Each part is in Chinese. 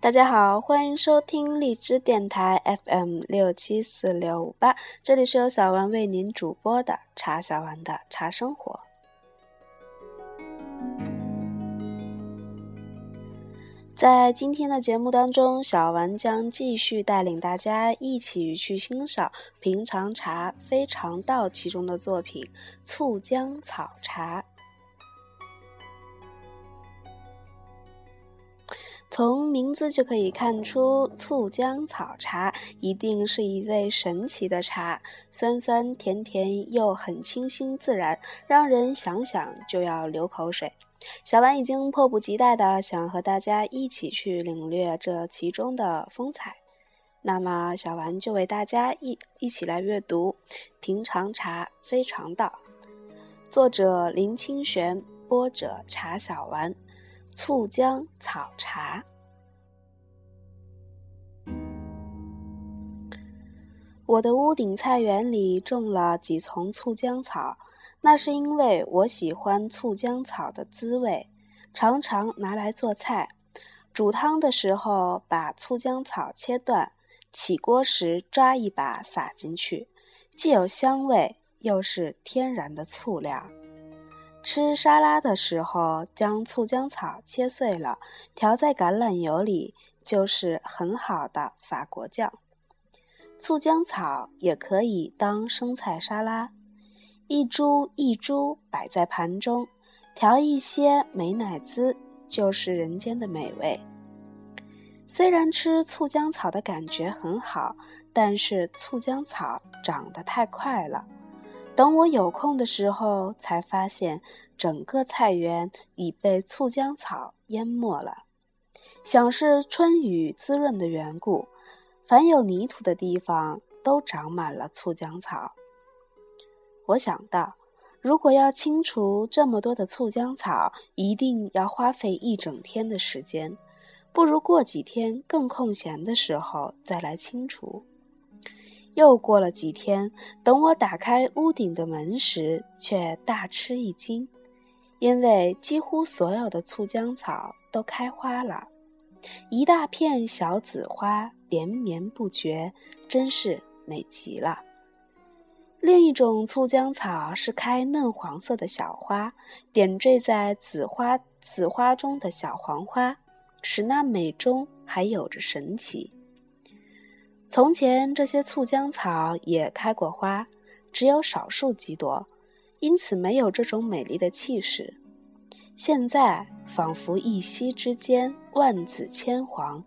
大家好，欢迎收听荔枝电台 FM 六七四六五八，这里是由小丸为您主播的茶小丸的茶生活。在今天的节目当中，小丸将继续带领大家一起去欣赏《平常茶非常道》其中的作品《醋浆草茶》。从名字就可以看出，醋浆草茶一定是一味神奇的茶，酸酸甜甜又很清新自然，让人想想就要流口水。小丸已经迫不及待的想和大家一起去领略这其中的风采，那么小丸就为大家一一起来阅读《平常茶非常道》，作者林清玄，播者茶小丸。醋浆草茶。我的屋顶菜园里种了几丛醋浆草，那是因为我喜欢醋浆草的滋味，常常拿来做菜。煮汤的时候，把醋浆草切断，起锅时抓一把撒进去，既有香味，又是天然的醋料。吃沙拉的时候，将醋浆草切碎了，调在橄榄油里，就是很好的法国酱。醋浆草也可以当生菜沙拉，一株一株摆在盘中，调一些美乃滋，就是人间的美味。虽然吃醋浆草的感觉很好，但是醋浆草长得太快了。等我有空的时候，才发现整个菜园已被醋浆草淹没了。想是春雨滋润的缘故，凡有泥土的地方都长满了醋浆草。我想到，如果要清除这么多的醋浆草，一定要花费一整天的时间，不如过几天更空闲的时候再来清除。又过了几天，等我打开屋顶的门时，却大吃一惊，因为几乎所有的醋浆草都开花了，一大片小紫花连绵不绝，真是美极了。另一种醋浆草是开嫩黄色的小花，点缀在紫花紫花中的小黄花，使那美中还有着神奇。从前，这些醋浆草也开过花，只有少数几朵，因此没有这种美丽的气势。现在，仿佛一夕之间万紫千黄，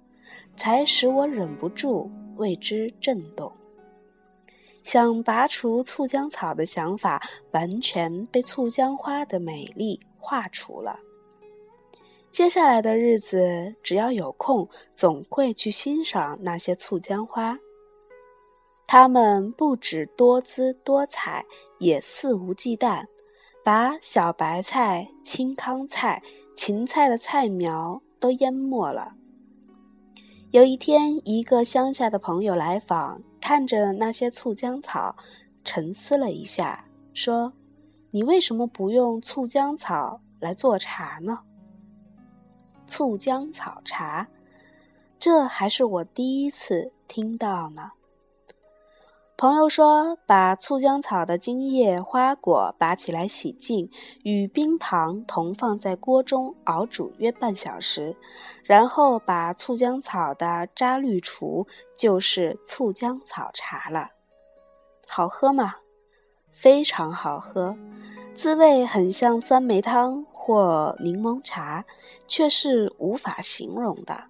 才使我忍不住为之震动。想拔除醋浆草的想法，完全被醋浆花的美丽化除了。接下来的日子，只要有空，总会去欣赏那些醋浆花。它们不止多姿多彩，也肆无忌惮，把小白菜、青糠菜、芹菜的菜苗都淹没了。有一天，一个乡下的朋友来访，看着那些醋浆草，沉思了一下，说：“你为什么不用醋浆草来做茶呢？”醋浆草茶，这还是我第一次听到呢。朋友说，把醋浆草的茎叶、花果拔起来洗净，与冰糖同放在锅中熬煮约半小时，然后把醋浆草的渣滤除，就是醋浆草茶了。好喝吗？非常好喝，滋味很像酸梅汤。或柠檬茶，却是无法形容的。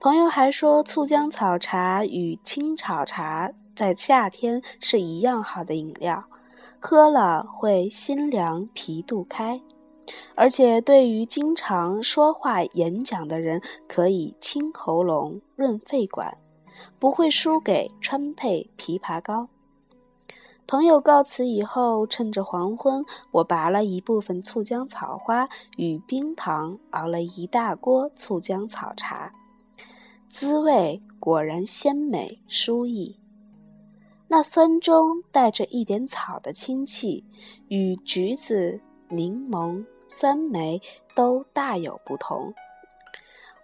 朋友还说，醋浆草茶与青草茶在夏天是一样好的饮料，喝了会心凉脾肚开，而且对于经常说话演讲的人，可以清喉咙、润肺管，不会输给川配枇杷膏。朋友告辞以后，趁着黄昏，我拔了一部分醋浆草花与冰糖，熬了一大锅醋浆草茶，滋味果然鲜美舒逸。那酸中带着一点草的清气，与橘子、柠檬、酸梅都大有不同。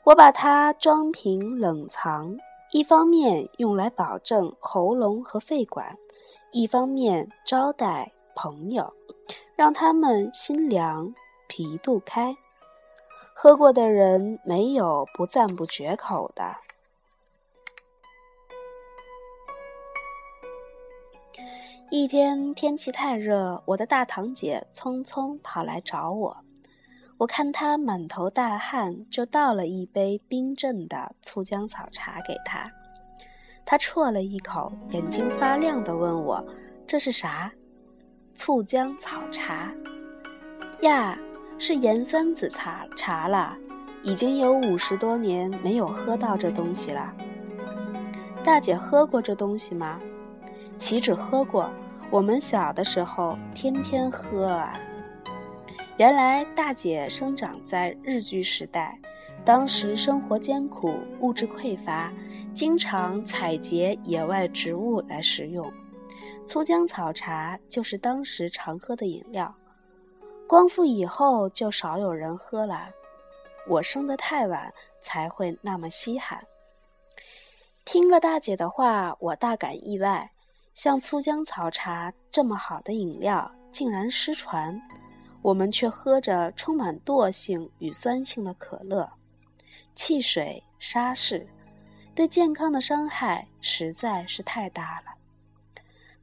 我把它装瓶冷藏，一方面用来保证喉咙和肺管，一方面招待朋友，让他们心凉脾肚开。喝过的人没有不赞不绝口的。一天天气太热，我的大堂姐匆匆跑来找我。我看他满头大汗，就倒了一杯冰镇的醋姜草茶给他。他啜了一口，眼睛发亮地问我：“这是啥？”“醋姜草茶。”“呀，是盐酸子茶茶了，已经有五十多年没有喝到这东西了。”“大姐喝过这东西吗？”“岂止喝过。”我们小的时候天天喝啊。原来大姐生长在日据时代，当时生活艰苦，物质匮乏，经常采撷野外植物来食用。粗姜草茶就是当时常喝的饮料。光复以后就少有人喝了。我生得太晚，才会那么稀罕。听了大姐的话，我大感意外。像粗姜草茶这么好的饮料竟然失传，我们却喝着充满惰性与酸性的可乐、汽水、沙士，对健康的伤害实在是太大了。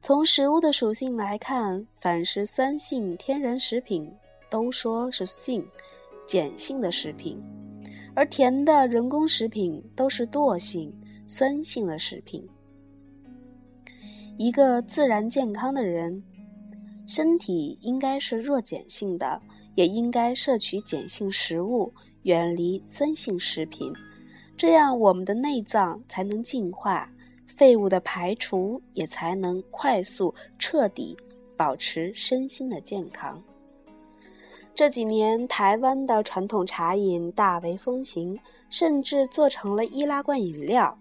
从食物的属性来看，凡是酸性天然食品都说是性碱性的食品，而甜的人工食品都是惰性酸性的食品。一个自然健康的人，身体应该是弱碱性的，也应该摄取碱性食物，远离酸性食品，这样我们的内脏才能净化，废物的排除也才能快速彻底，保持身心的健康。这几年，台湾的传统茶饮大为风行，甚至做成了易拉罐饮料，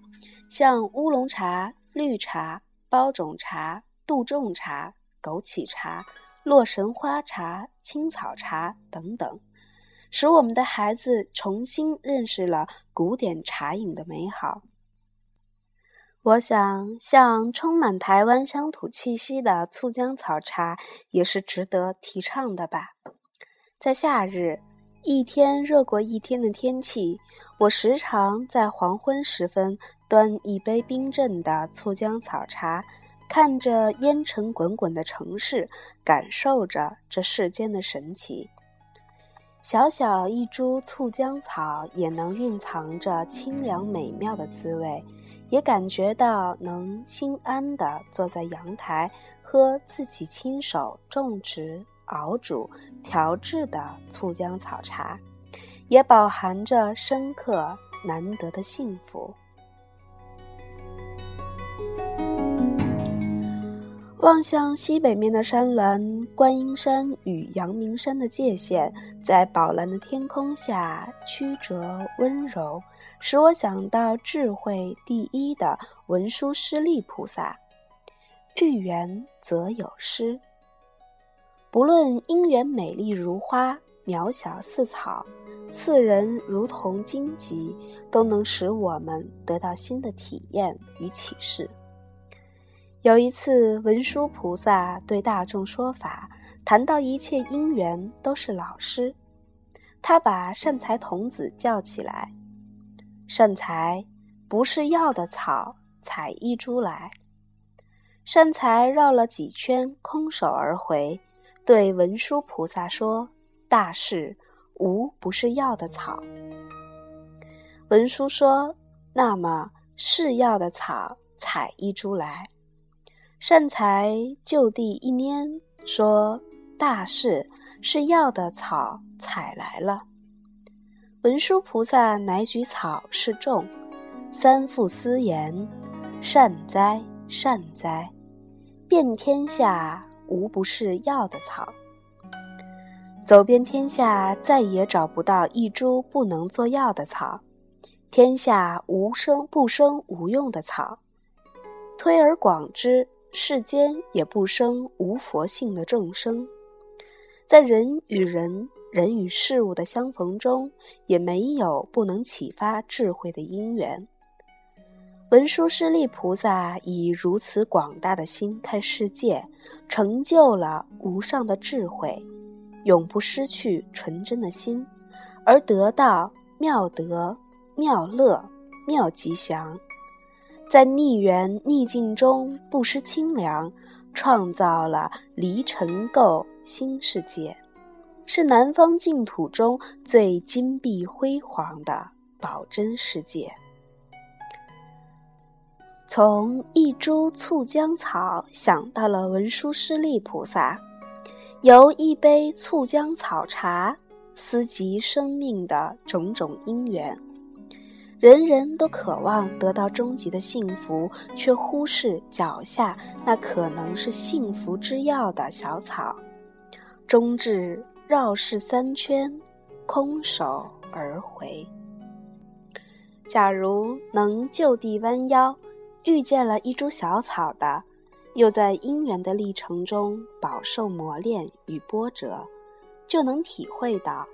像乌龙茶、绿茶。包种茶、杜仲茶、枸杞茶、洛神花茶、青草茶等等，使我们的孩子重新认识了古典茶饮的美好。我想，像充满台湾乡土气息的醋姜草茶，也是值得提倡的吧。在夏日，一天热过一天的天气，我时常在黄昏时分。端一杯冰镇的醋姜草茶，看着烟尘滚滚的城市，感受着这世间的神奇。小小一株醋浆草，也能蕴藏着清凉美妙的滋味，也感觉到能心安地坐在阳台，喝自己亲手种植、熬煮、调制的醋浆草茶，也饱含着深刻难得的幸福。望向西北面的山峦，观音山与阳明山的界限，在宝蓝的天空下曲折温柔，使我想到智慧第一的文殊师利菩萨。遇缘则有诗，不论姻缘美丽如花，渺小似草，次人如同荆棘，都能使我们得到新的体验与启示。有一次，文殊菩萨对大众说法，谈到一切因缘都是老师。他把善财童子叫起来：“善财，不是要的草，采一株来。”善财绕了几圈，空手而回，对文殊菩萨说：“大士，无不是要的草。”文殊说：“那么是要的草，采一株来。”善财就地一拈，说：“大事是要的草采来了。”文殊菩萨乃举草示众，三复思言：“善哉，善哉！遍天下无不是要的草。走遍天下，再也找不到一株不能做药的草。天下无生不生无用的草。推而广之。”世间也不生无佛性的众生，在人与人、人与事物的相逢中，也没有不能启发智慧的因缘。文殊师利菩萨以如此广大的心看世界，成就了无上的智慧，永不失去纯真的心，而得到妙德、妙乐、妙吉祥。在逆缘逆境中不失清凉，创造了离尘垢新世界，是南方净土中最金碧辉煌的宝珍世界。从一株醋浆草想到了文殊师利菩萨，由一杯醋浆草茶思及生命的种种因缘。人人都渴望得到终极的幸福，却忽视脚下那可能是幸福之药的小草，终至绕世三圈，空手而回。假如能就地弯腰，遇见了一株小草的，又在因缘的历程中饱受磨练与波折，就能体会到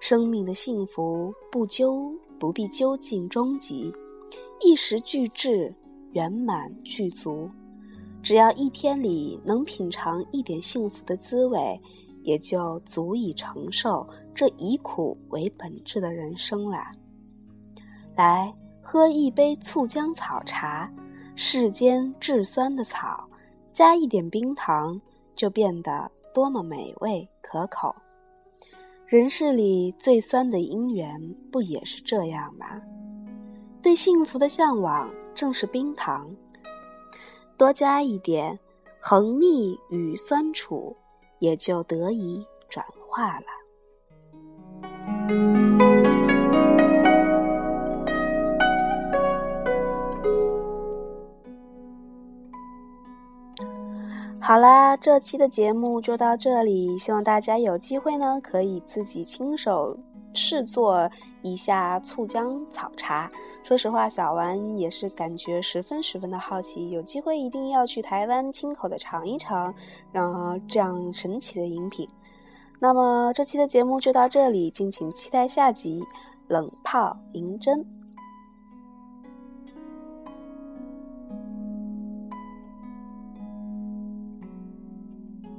生命的幸福不究。不必究竟终极，一时俱至，圆满具足。只要一天里能品尝一点幸福的滋味，也就足以承受这以苦为本质的人生了。来喝一杯醋浆草茶，世间至酸的草，加一点冰糖，就变得多么美味可口。人世里最酸的姻缘，不也是这样吗？对幸福的向往正是冰糖，多加一点，横逆与酸楚也就得以转化了。好啦，这期的节目就到这里。希望大家有机会呢，可以自己亲手试做一下醋浆草茶。说实话，小丸也是感觉十分十分的好奇，有机会一定要去台湾亲口的尝一尝，让这样神奇的饮品。那么这期的节目就到这里，敬请期待下集《冷泡银针》。